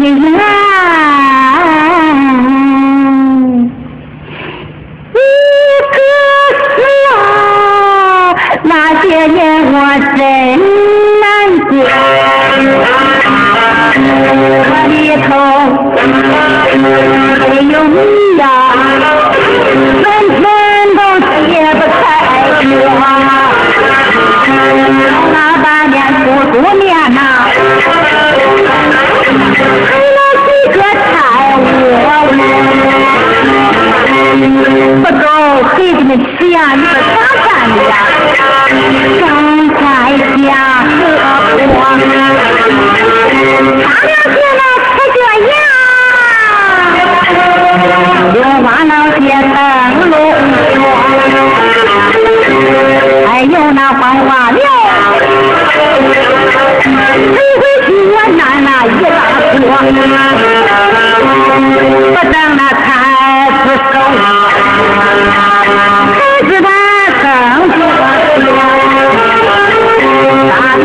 你不那一个大的呀，正在下河坡。他俩现在不这样，有马郎的灯笼说，还有那黄花柳，谁会比我难？那一把火，不等那菜籽收。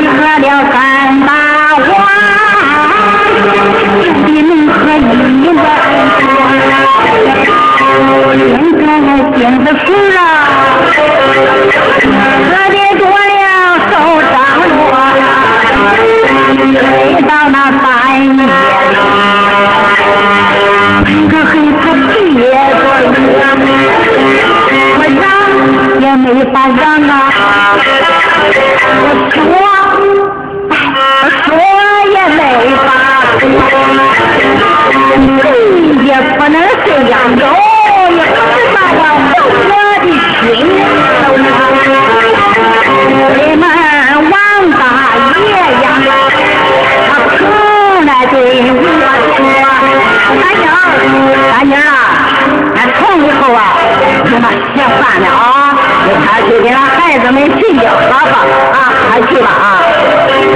喝了三大碗，比能喝一碗多。现在精着足了，喝的多了手掌乱，睡到那半夜，可恨他憋着，我让也没法让啊。三妮啊俺从以后啊就把鞋换了啊你快去给俺孩子们洗脚喝吧啊快去吧啊。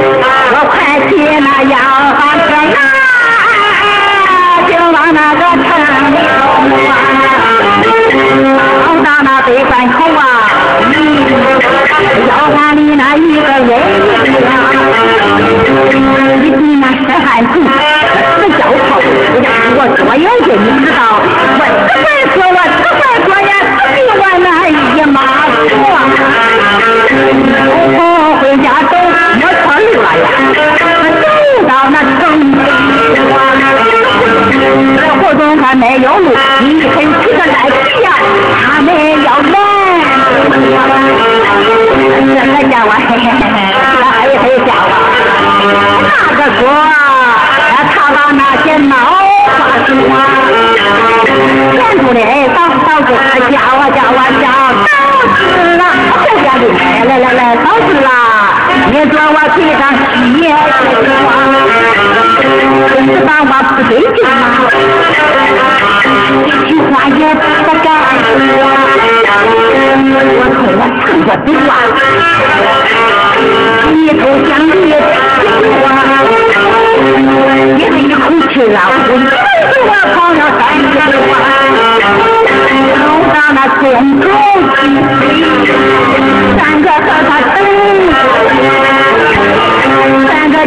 山没有路，你还有去的来去呀？他们要来，这才见我，嘿嘿嘿嘿，这还有谁见我？那个哥，他他把那些脑发青花，见出来到到处叫我叫我叫，到死了，这家里来来来来，到死了。你说我腿上血，你知道我不对劲吗？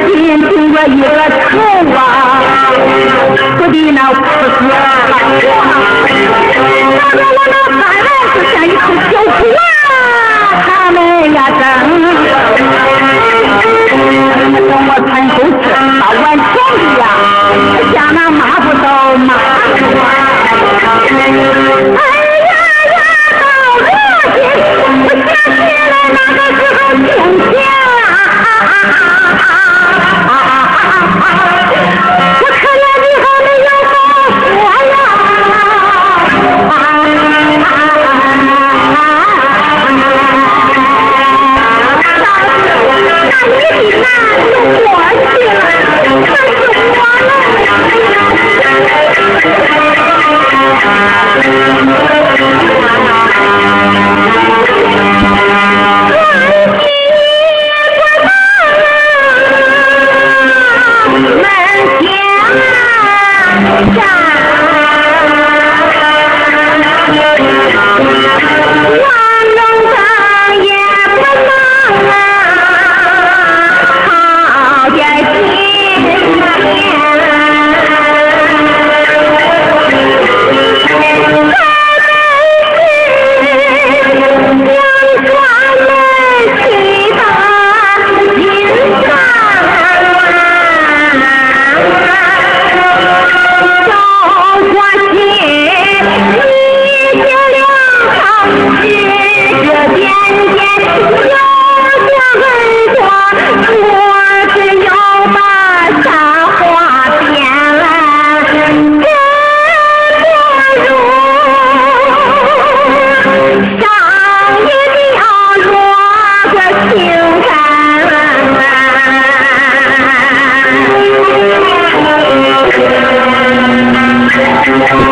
心听过一个愁啊，不的那不是啊，那个我那三儿子像一口小虎啊，他们呀争，我穿口子把碗装的呀，家那妈 Thank you.